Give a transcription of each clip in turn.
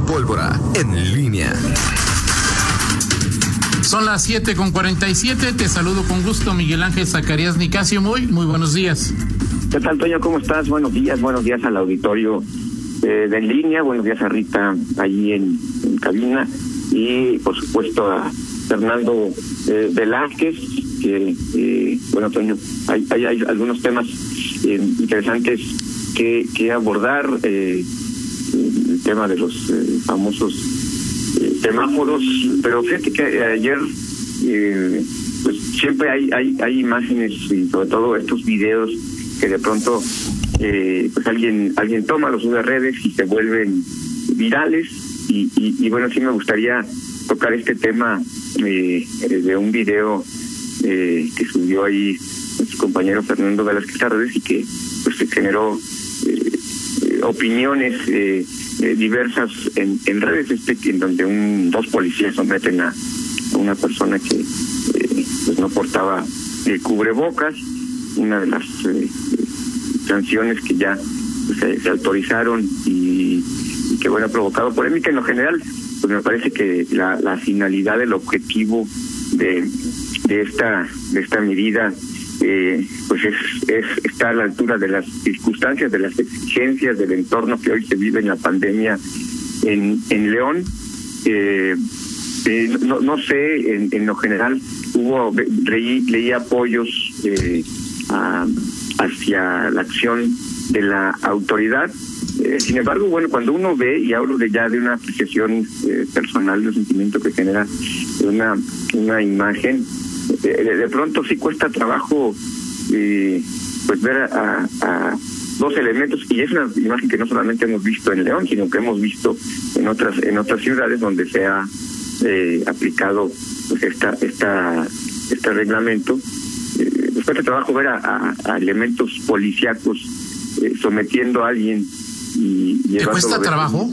la pólvora en línea. Son las 7 con 47. Te saludo con gusto, Miguel Ángel Zacarías Nicasio. Muy, muy buenos días. ¿Qué tal, Toño? ¿Cómo estás? Buenos días, buenos días al auditorio eh, de en línea. Buenos días a Rita allí en, cabina. Y, por supuesto, a Fernando eh, Velázquez, que, eh, bueno, Toño, hay, hay, hay algunos temas eh, interesantes que, que abordar. Eh, el tema de los eh, famosos eh, semáforos, pero fíjate que ayer eh, pues siempre hay, hay hay imágenes y sobre todo estos videos que de pronto eh, pues alguien alguien toma los sube redes y se vuelven virales. Y, y, y bueno sí me gustaría tocar este tema eh, de un video eh, que subió ahí su compañero Fernando Velázquez Tardes y que pues se generó eh, eh, opiniones eh, eh, diversas en, en redes este en donde un dos policías someten a, una persona que eh, pues no portaba el cubrebocas. Una de las eh, sanciones que ya se, se autorizaron y, y que bueno ha provocado polémica en lo general. Pues me parece que la, la finalidad el objetivo de, de esta de esta medida eh, pues es, es está a la altura de las circunstancias, de las exigencias del entorno que hoy se vive en la pandemia en, León. Eh, eh, no, no sé, en, en lo general hubo leí, leí apoyos eh, a, hacia la acción de la autoridad. Eh, sin embargo, bueno, cuando uno ve, y hablo de ya de una apreciación eh, personal, de un sentimiento que genera una imagen, de, de pronto sí cuesta trabajo eh, pues ver a, a, dos elementos y es una imagen que no solamente hemos visto en León sino que hemos visto en otras en otras ciudades donde se ha eh, aplicado pues esta esta este reglamento eh, cuesta trabajo ver a, a, a elementos policíacos eh, sometiendo a alguien y, y ¿Te cuesta trabajo?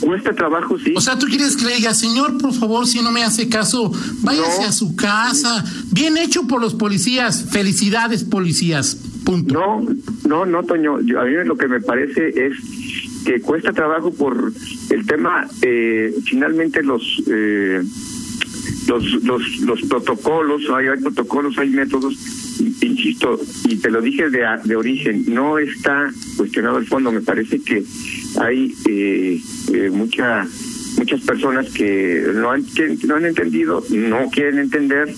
Cuesta trabajo, sí. O sea, tú quieres que le diga, señor, por favor, si no me hace caso, váyase No. a su casa. Bien hecho por los policías. Felicidades, policías. Punto. No, no, no, Toño. Yo, a mí lo que me parece es que cuesta trabajo por el tema, eh, finalmente los, eh, los, los, los protocolos, hay, hay protocolos, hay métodos, insisto, y te lo dije de, de origen, no está cuestionado el fondo, me parece que hay eh, eh, mucha muchas personas que no han, que no han entendido, no quieren entender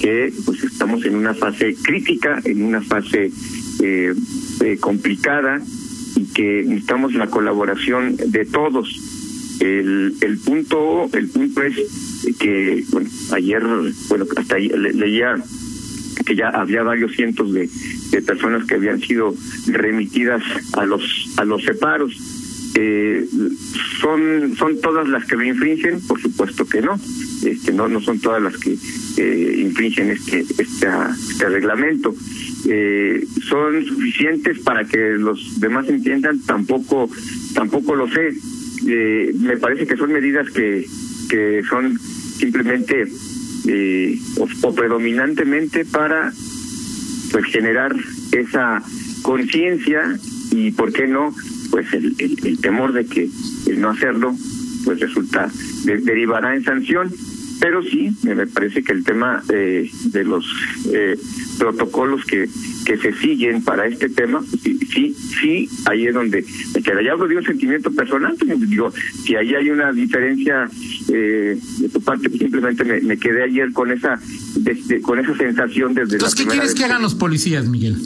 que pues estamos en una fase crítica, en una fase eh, eh, complicada y que necesitamos la colaboración de todos. El, el punto el punto es que bueno ayer bueno hasta le, leía que ya había varios cientos de, personas que habían sido remitidas a los a los separos. Eh, son son todas las que lo infringen por supuesto que no. Este no no son todas las que eh, infringen este esta, este reglamento. Eh, son suficientes para que los demás entiendan tampoco tampoco lo sé. Eh, me parece que son medidas que que son simplemente eh, o, predominantemente para pues generar esa conciencia y por qué no pues el, el, el, temor de que el no hacerlo pues resulta de, derivará en sanción pero sí me parece que el tema eh, de los eh, protocolos que que se siguen para este tema sí sí, sí ahí es donde me queda ya hablo de un sentimiento personal digo si ahí hay una diferencia eh, de tu parte pues simplemente me, me, quedé ayer con esa desde, con esa sensación desde Entonces, la ¿qué quieres que hagan los policías Miguel?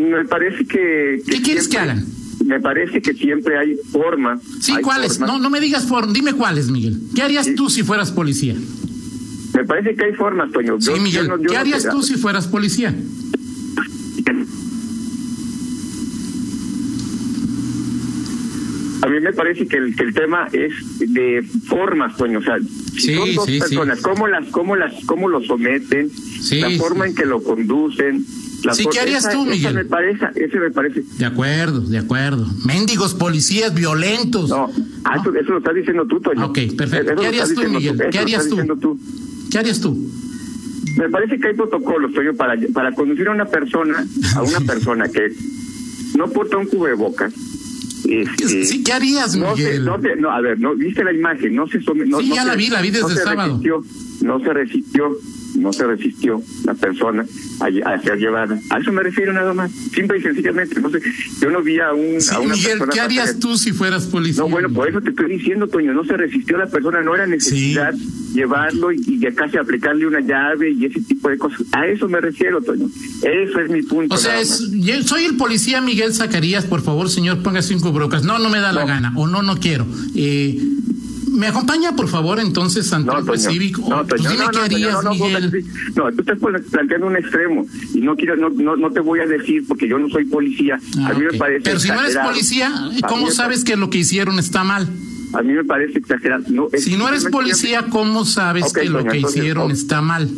Me parece que, que ¿Qué quieres que hagan? Me parece que siempre hay formas. Sí, hay ¿cuáles? Formas. No, no me digas formas, dime cuáles, Miguel. ¿Qué harías sí. tú si fueras policía? Me parece que hay formas, Toño. Sí, Miguel, yo no, yo ¿qué harías tú si fueras policía? A mí me parece que el, que el tema es de formas, Toño. O sea, sí, son dos sí, personas, sí. ¿cómo las, cómo las, cómo lo someten, la forma en que lo conducen, la sí, ¿qué harías esa, tú, Miguel? Esa me parece, ese me parece. De acuerdo, de acuerdo. Méndigos policías violentos. No, ah, ¿no? Eso, eso, lo estás diciendo tú, Toño. Ok, perfecto. ¿Qué harías tú, Miguel? Tú, ¿Qué harías tú? tú? ¿Qué harías tú? Me parece que hay protocolos, Toño, para, para conducir a una persona, a una persona que no porta un cubrebocas, Este, sí, ¿qué harías, Miguel? No, no, a ver, no, viste la imagen, no se no, Sí, ya la vi, la vi desde el sábado. Resistió, no se resistió, no se resistió la persona a, a ser llevada. A eso me refiero nada más, simple y sencillamente. No sé, yo no vi a, un, a una Miguel, ¿qué harías tú si fueras policía? No, bueno, por eso te estoy diciendo, Toño, no se resistió la persona, no era necesidad llevarlo y, y casi aplicarle una llave y ese tipo de cosas. A eso me refiero, Toño. Eso es mi punto. O sea, es, yo soy el policía Miguel Zacarías, por favor, señor, ponga cinco brocas. No, no me da la gana, o no, no quiero. Eh, ¿Me acompaña, por favor, entonces ante no, el cívico? No, pues dime no, qué harías, no, Miguel. No, tú estás planteando un extremo y no quiero, no, no, no te voy a decir porque yo no soy policía. Ah, a mí okay. me parece Pero si no eres policía, ¿cómo sabes que lo que hicieron está mal? A mí me parece exagerado. No, si no eres policía, ¿cómo sabes okay, que lo que hicieron está mal?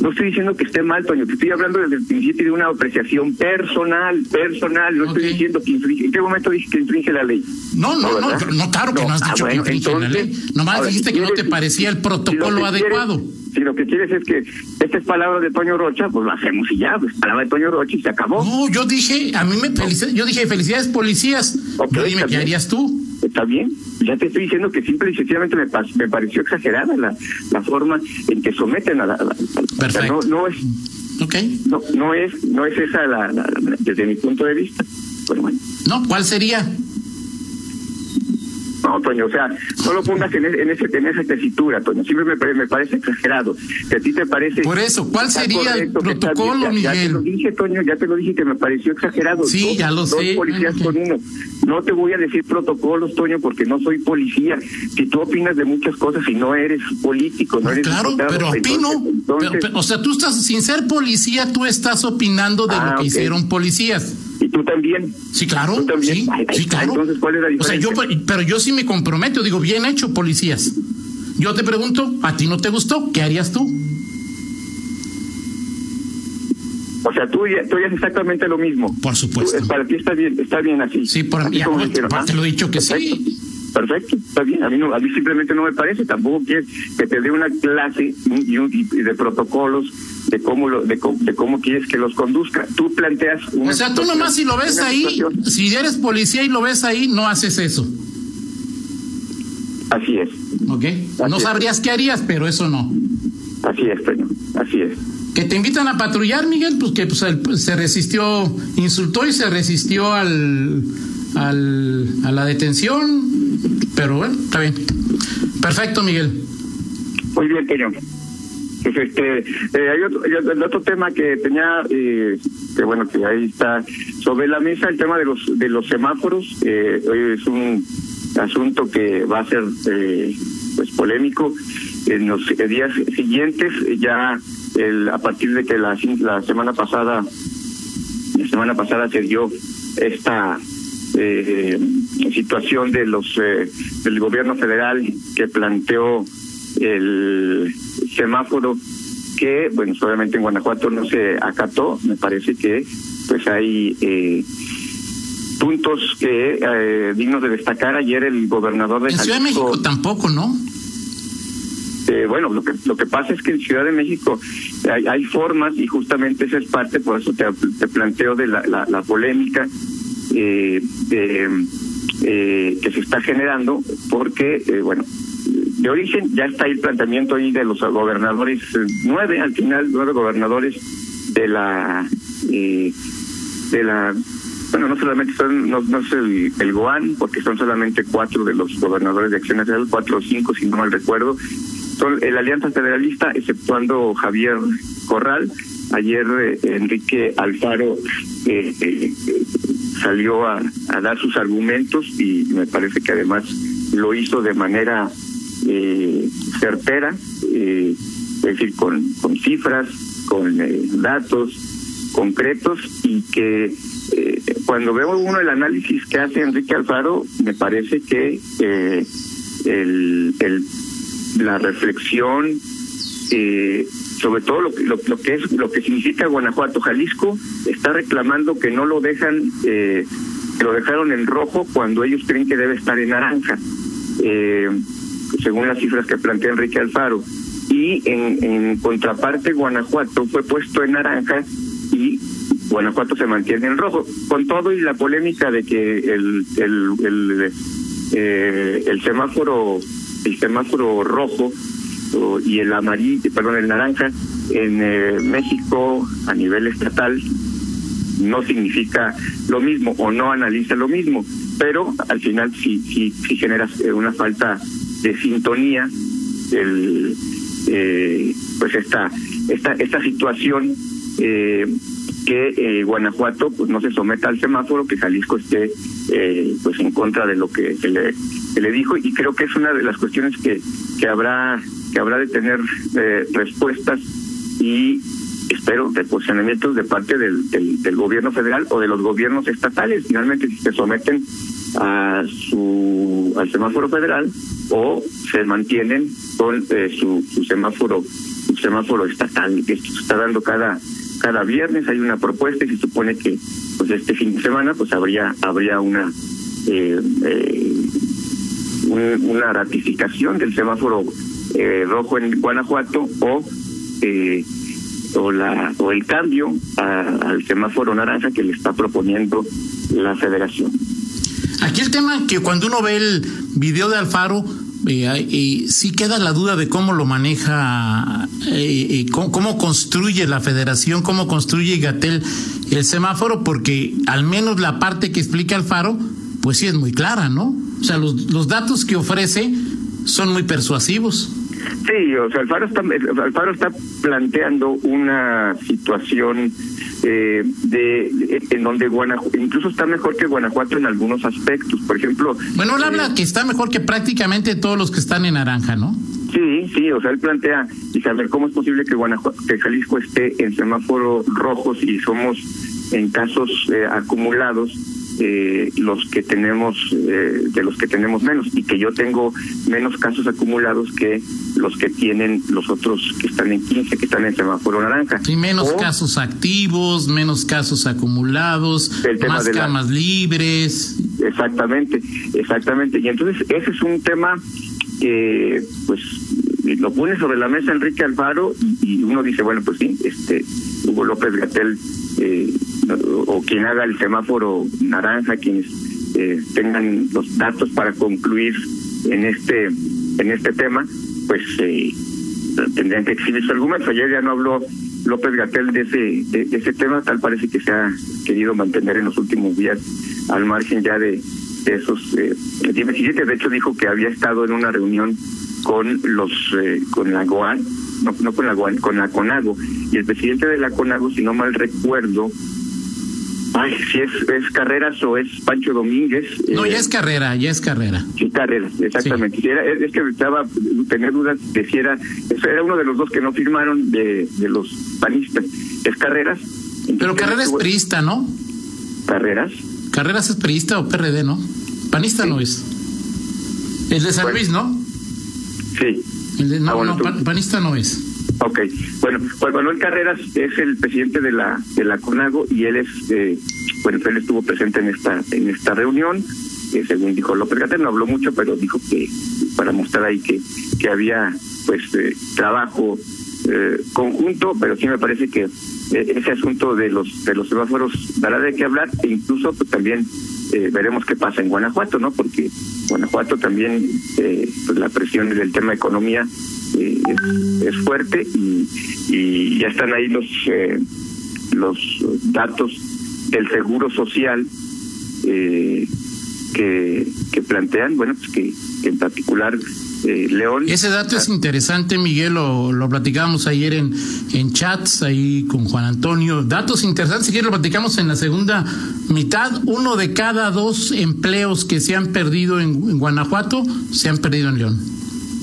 No estoy diciendo que esté mal, Toño, te estoy hablando desde el principio de una apreciación personal, personal. No okay. estoy diciendo que infringe. ¿En qué momento dije que infringe la ley? No, no, no, no, no claro que no, has dicho ah, bueno, que infringe entonces, la ley. Nomás ahora, dijiste que no te parecía el protocolo si adecuado. Quieres, si lo que quieres es que esta es palabra de Toño Rocha, pues lo hacemos y ya, pues palabra de Toño Rocha y se acabó. No, yo dije, a mí me felicidades, yo dije felicidades policías. Okay, yo dime, ¿qué harías tú? Está bien, ya te estoy diciendo que simple y sencillamente me, me pareció exagerada la, la forma en que someten a la, a la Perfecto. O sea, no, no es okay. no, no es no es esa la, la, la, desde mi punto de vista pero bueno no cuál sería no, Toño, o sea, no lo pongas en, en, ese, en esa tesitura, Toño. Siempre me, me parece exagerado. Que a ti te parece. Por eso, ¿cuál sería el protocolo, ya, Miguel? Ya te lo dije, Toño, ya te lo dije que me pareció exagerado. Sí, dos, ya lo dos sé. policías con uno. No te voy a decir protocolos, Toño, porque no soy policía. Si tú opinas de muchas cosas y no eres político, no eres. Claro, diputado, pero opino. entonces, entonces, pero, pero, o sea, tú estás, sin ser policía, tú estás opinando de Ah, lo que hicieron policías. Tú también. Sí, claro. Tú también. Sí, sí, claro. Entonces, ¿cuál es la O sea, diferencia? yo, pero yo sí me comprometo, digo, bien hecho, policías. Yo te pregunto, ¿a ti no te gustó? ¿Qué harías tú? O sea, tú tú ya es exactamente lo mismo. Por supuesto. Tú, para ti está bien, está bien así. Sí, por ¿ah? te lo he dicho que Perfecto. sí. Perfecto, está bien. A mí, no, a mí simplemente no me parece. Tampoco quieres que te dé una clase de protocolos de cómo, lo, de, cómo, de cómo quieres que los conduzca. Tú planteas una O sea, tú nomás si lo ves ahí, situación. si eres policía y lo ves ahí, no haces eso. Así es, ¿Ok? No es. sabrías qué harías, pero eso no. así es, Toño, así es. Que te invitan a patrullar, Miguel, pues que pues, el- se resistió, insultó y se resistió al, al, a la detención, pero bueno, está bien. Perfecto, Miguel. Muy bien, Toño. Pues este, eh, hay otro, el otro tema que tenía, eh, que bueno, que ahí está sobre la mesa, el tema de los de los semáforos. Eh, es un asunto que va a ser eh, pues polémico en los días siguientes. Ya el, a partir de que la, la semana pasada, la semana pasada se dio esta eh, situación de los eh, del gobierno federal que planteó el semáforo que bueno obviamente en Guanajuato no se acató. Me parece que pues hay eh, puntos que eh, dignos de destacar. Ayer el gobernador de En Ciudad de México tampoco, ¿no? eh, bueno, lo que lo que pasa es que en Ciudad de México hay, hay formas y justamente esa es parte, por eso te, te planteo de la, la, la polémica eh, de, eh, que se está generando, porque, eh, bueno, de origen ya está el planteamiento ahí de los gobernadores, eh, nueve al final, nueve gobernadores de la... Eh, de la bueno, no solamente son, no, no es el, el GOAN, porque son solamente cuatro de los gobernadores de Acción Nacional, cuatro o cinco, si no mal recuerdo, son la Alianza Federalista, exceptuando Javier Corral. Ayer eh, Enrique Alfaro eh, eh, salió a, a, dar sus argumentos y me parece que además lo hizo de manera eh, certera, es decir, con, con cifras, con datos concretos y que cuando veo uno el análisis que hace Enrique Alfaro, me parece que el, el la reflexión eh, sobre todo lo, lo, lo, que es lo que significa Guanajuato Jalisco está reclamando que no lo dejan eh, lo dejaron en rojo cuando ellos creen que debe estar en naranja eh, según las cifras que plantea Enrique Alfaro. Y en, en contraparte Guanajuato fue puesto en naranja y Guanajuato se mantiene en rojo, con todo y la polémica de que el el el, eh, el semáforo el semáforo rojo y el amarillo, perdón, el naranja en eh, México a nivel estatal no significa lo mismo o no analiza lo mismo, pero al final sí sí sí genera una falta de sintonía el eh, pues esta esta esta situación eh, que eh, Guanajuato pues no se someta al semáforo, que Jalisco esté eh, pues en contra de lo que se le, se le dijo. Y creo que es una de las cuestiones que, que habrá que habrá de tener eh, respuestas y espero de posicionamientos de parte del, del, gobierno federal o de los gobiernos estatales. Finalmente si se someten a su al semáforo federal o se mantienen con eh, su, su semáforo su semáforo estatal que se está dando cada cada viernes. Hay una propuesta y se supone que pues este fin de semana pues habría habría una eh, eh, un, una ratificación del semáforo eh, rojo en Guanajuato o eh, o la o el cambio a, al semáforo naranja que le está proponiendo la Federación. Aquí el tema que cuando uno ve el video de Alfaro eh, eh, sí queda la duda de cómo lo maneja, eh, cómo, cómo, construye la federación, cómo construye Gatel el semáforo, porque al menos la parte que explica Alfaro, pues sí es muy clara, ¿no? O sea, los, los datos que ofrece son muy persuasivos. Sí, o sea, Alfaro está, Alfaro está planteando una situación eh, de, de, en donde Guanajuato incluso está mejor que Guanajuato en algunos aspectos. Por ejemplo. Bueno, él eh, habla que está mejor que prácticamente todos los que están en naranja, ¿no? Sí, sí, o sea, él plantea y saber cómo es posible que Guanajuato, que Jalisco esté en semáforo rojo si somos en casos eh, acumulados eh, los que tenemos eh, de los que tenemos menos y que yo tengo menos casos acumulados que los que tienen los otros que están en 15 que están en semáforo naranja. Y menos o, casos activos menos casos acumulados más camas la... libres. Exactamente exactamente. Y entonces ese es un tema que pues lo pone sobre la mesa Enrique Alfaro y uno dice bueno pues sí este Hugo López Gatel eh, o quien haga el semáforo naranja, quienes eh, tengan los datos para concluir en este en este tema, pues eh, tendrían que exhibir su argumento. Ayer ya no habló López Gatel de ese de, ese tema, tal parece que se ha querido mantener en los últimos días al margen ya de, de esos eh, 17. De hecho dijo que había estado en una reunión con los eh, con la GOAN, no, no con la GOAN, con la CONAGO y el presidente de la CONAGO, si no mal recuerdo, Ay, si es, es Carreras o es Pancho Domínguez. No, eh, ya es Carrera, ya es Carrera. Sí, Carreras, exactamente. Sí. Era, es que estaba, tener dudas de si era, era uno de los dos que no firmaron de, de los panistas. Es Carreras. Pero Carreras es priista, ¿no? Carreras. Carreras es priista o PRD, ¿no? Panista sí. no es. El de San. Luis, ¿no? Sí. El de, no, ah, bueno, no, panista no es. Ok, bueno, Juan Manuel Carreras es el presidente de la de la CONAGO y él es, eh, bueno, él estuvo presente en esta en esta reunión, eh, según dijo López Gatel, no habló mucho, pero dijo que para mostrar ahí que que había pues eh, trabajo conjunto, pero sí me parece que ese asunto de los de los semáforos dará de qué hablar e incluso pues también eh, veremos qué pasa en Guanajuato, ¿no? Porque Guanajuato también, eh, pues la presión del tema economía eh, es, fuerte y, y, ya están ahí los los datos del seguro social que, que plantean, bueno, pues que, en particular eh, León. Ese dato es interesante, Miguel, lo, lo platicábamos ayer en, en chats ahí con Juan Antonio. Datos interesantes, si lo platicamos en la segunda mitad. Uno de cada dos empleos que se han perdido en Guanajuato se han perdido en León.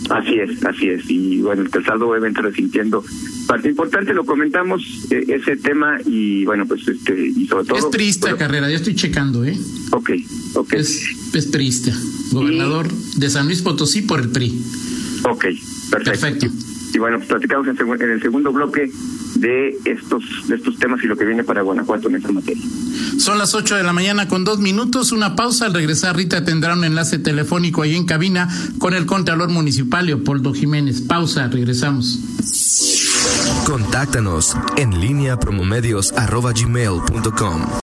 Así es, así es. Y bueno, el calzado debe entrar resintiendo parte importante, lo comentamos eh, ese tema y bueno, pues este, y sobre todo. Es triste bueno, carrera, ya estoy checando, ¿eh? Ok, ok. Es, es triste. Gobernador y... de San Luis Potosí por el PRI. Ok, perfecto. Perfecto. Y, y bueno, pues platicamos en, en el segundo bloque de estos de estos temas y lo que viene para Guanajuato en esta materia. Son las 8 de la mañana con dos minutos, una pausa. Al regresar, Rita tendrá un enlace telefónico ahí en cabina con el Contralor Municipal Leopoldo Jiménez. Pausa, regresamos. Contáctanos en línea promomedios.com.